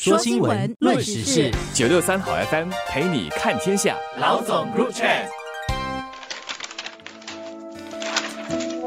说新闻，论时事，九六三好 FM 陪你看天下。老总入场。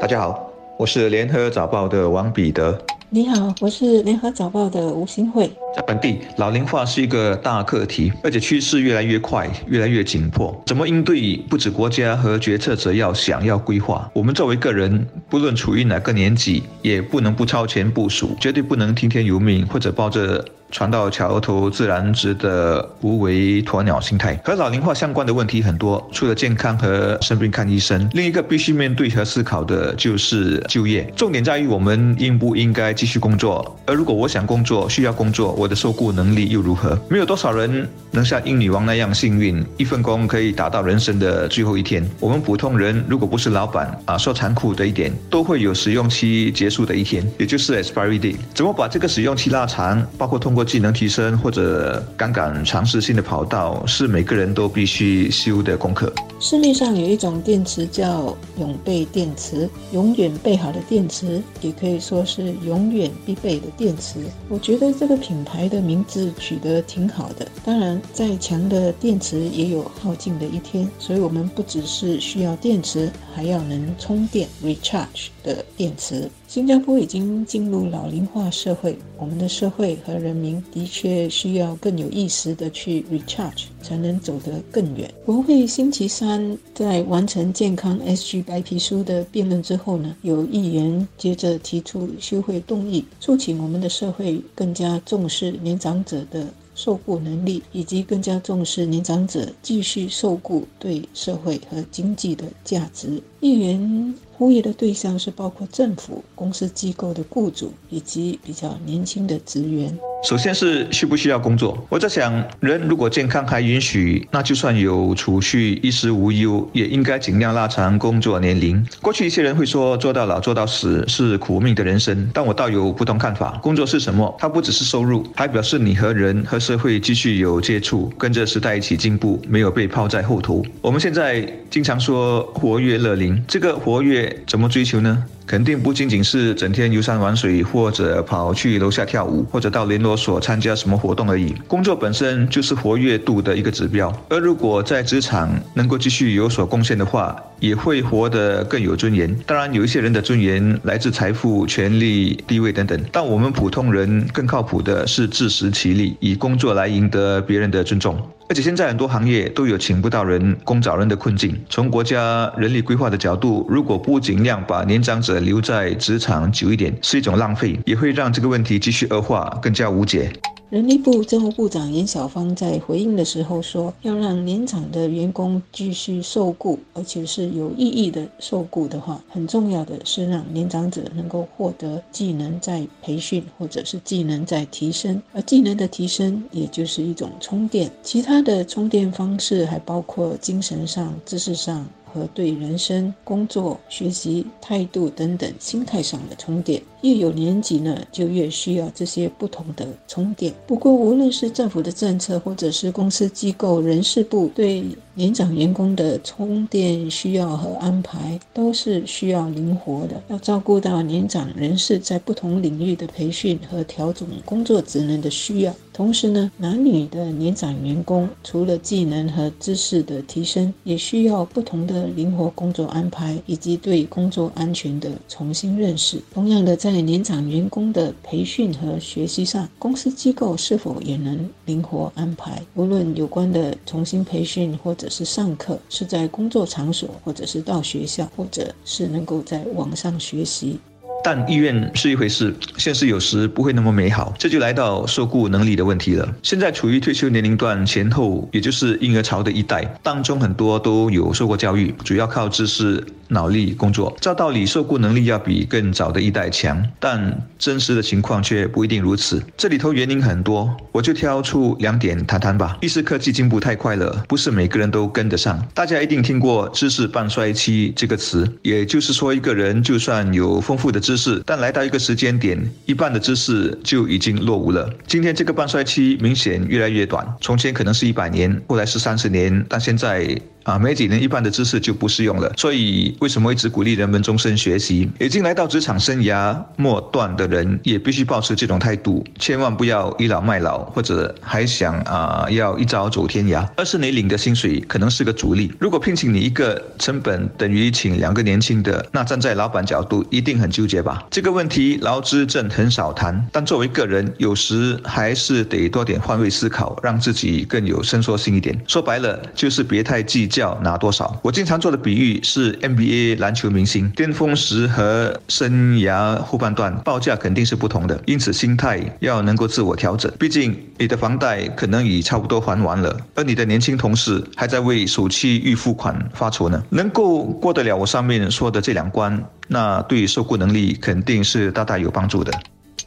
大家好，我是联合早报的王彼得。你好，我是联合早报的吴新慧。在本地，老龄化是一个大课题，而且趋势越来越快，越来越紧迫。怎么应对？不止国家和决策者要想要规划，我们作为个人，不论处于哪个年纪，也不能不超前部署，绝对不能听天由命，或者抱着。船到桥头自然直的无为鸵鸟心态，和老龄化相关的问题很多。除了健康和生病看医生，另一个必须面对和思考的就是就业。重点在于我们应不应该继续工作。而如果我想工作，需要工作，我的受雇能力又如何？没有多少人能像英女王那样幸运，一份工可以打到人生的最后一天。我们普通人，如果不是老板啊，说残酷的一点，都会有使用期结束的一天，也就是 expiry day。怎么把这个使用期拉长？包括通过技能提升或者杠杆尝试性的跑道，是每个人都必须修的功课。市面上有一种电池叫永备电池，永远备好的电池，也可以说是永远必备的电池。我觉得这个品牌的名字取得挺好的。当然，再强的电池也有耗尽的一天，所以我们不只是需要电池，还要能充电 （recharge） 的电池。新加坡已经进入老龄化社会，我们的社会和人民的确需要更有意识的去 recharge，才能走得更远。国会星期三在完成健康 SG 白皮书的辩论之后呢，有议员接着提出休会动议，促请我们的社会更加重视年长者的受雇能力，以及更加重视年长者继续受雇对社会和经济的价值。议员。呼吁的对象是包括政府、公司机构的雇主以及比较年轻的职员。首先是需不需要工作？我在想，人如果健康还允许，那就算有储蓄、衣食无忧，也应该尽量拉长工作年龄。过去一些人会说，做到老做到死是苦命的人生，但我倒有不同看法。工作是什么？它不只是收入，还表示你和人和社会继续有接触，跟着时代一起进步，没有被抛在后头。我们现在经常说活跃乐龄，这个活跃怎么追求呢？肯定不仅仅是整天游山玩水，或者跑去楼下跳舞，或者到联络所参加什么活动而已。工作本身就是活跃度的一个指标，而如果在职场能够继续有所贡献的话，也会活得更有尊严。当然，有一些人的尊严来自财富、权力、地位等等，但我们普通人更靠谱的是自食其力，以工作来赢得别人的尊重。而且现在很多行业都有请不到人、工找人的困境。从国家人力规划的角度，如果不尽量把年长者留在职场久一点，是一种浪费，也会让这个问题继续恶化，更加无解。人力部政务部长严小芳在回应的时候说：“要让年长的员工继续受雇，而且是有意义的受雇的话，很重要的是让年长者能够获得技能在培训，或者是技能在提升。而技能的提升，也就是一种充电。其他的充电方式还包括精神上、知识上。”和对人生、工作、学习态度等等心态上的充电，越有年纪呢，就越需要这些不同的充电。不过，无论是政府的政策，或者是公司机构人事部对年长员工的充电需要和安排，都是需要灵活的，要照顾到年长人士在不同领域的培训和调整工作职能的需要。同时呢，男女的年长员工除了技能和知识的提升，也需要不同的灵活工作安排以及对工作安全的重新认识。同样的，在年长员工的培训和学习上，公司机构是否也能灵活安排？无论有关的重新培训或者是上课，是在工作场所，或者是到学校，或者是能够在网上学习。但意愿是一回事，现实有时不会那么美好，这就来到受雇能力的问题了。现在处于退休年龄段前后，也就是婴儿潮的一代当中，很多都有受过教育，主要靠知识、脑力工作。照道理，受雇能力要比更早的一代强，但真实的情况却不一定如此。这里头原因很多，我就挑出两点谈谈吧。一是科技进步太快了，不是每个人都跟得上。大家一定听过“知识半衰期”这个词，也就是说，一个人就算有丰富的知识，但来到一个时间点，一半的知识就已经落伍了。今天这个半衰期明显越来越短，从前可能是一百年，后来是三十年，但现在啊，没几年一半的知识就不适用了。所以为什么一直鼓励人们终身学习？已经来到职场生涯末段的人也必须保持这种态度，千万不要倚老卖老，或者还想啊要一朝走天涯。二是你领的薪水可能是个阻力。如果聘请你一个成本等于请两个年轻的，那站在老板角度一定很纠结吧？这个问题劳资政很少谈，但作为个人，有时还是得多点换位思考，让自己更有伸缩性一点。说白了，就是别太计较拿多少。我经常做的比喻是 NBA 篮球明星巅峰时和生涯后半段报价肯定是不同的，因此心态要能够自我调整。毕竟你的房贷可能已差不多还完了，而你的年轻同事还在为首期预付款发愁呢。能够过得了我上面说的这两关，那对受雇能力肯定是大大有帮助的。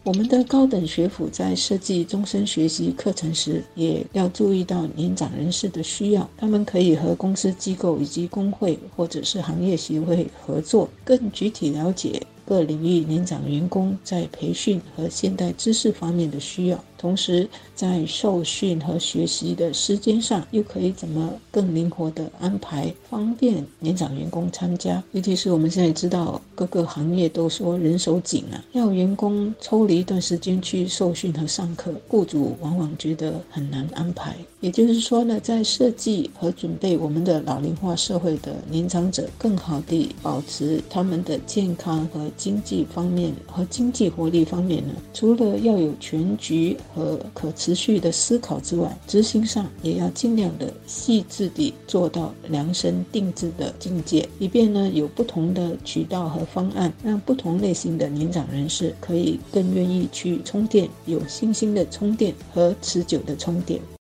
我们的高等学府在设计终身学习课程时，也要注意到年长人士的需要。他们可以和公司机构以及工会或者是行业协会合作，更具体了解各领域年长员工在培训和现代知识方面的需要。同时，在受训和学习的时间上，又可以怎么更灵活地安排，方便年长员工参加？尤其是我们现在知道各个行业都说人手紧啊，要员工抽离一段时间去受训和上课，雇主往往觉得很难安排。也就是说呢，在设计和准备我们的老龄化社会的年长者，更好地保持他们的健康和经济方面和经济活力方面呢，除了要有全局。和可持续的思考之外，执行上也要尽量的细致地做到量身定制的境界，以便呢有不同的渠道和方案，让不同类型的年长人士可以更愿意去充电，有信心的充电和持久的充电。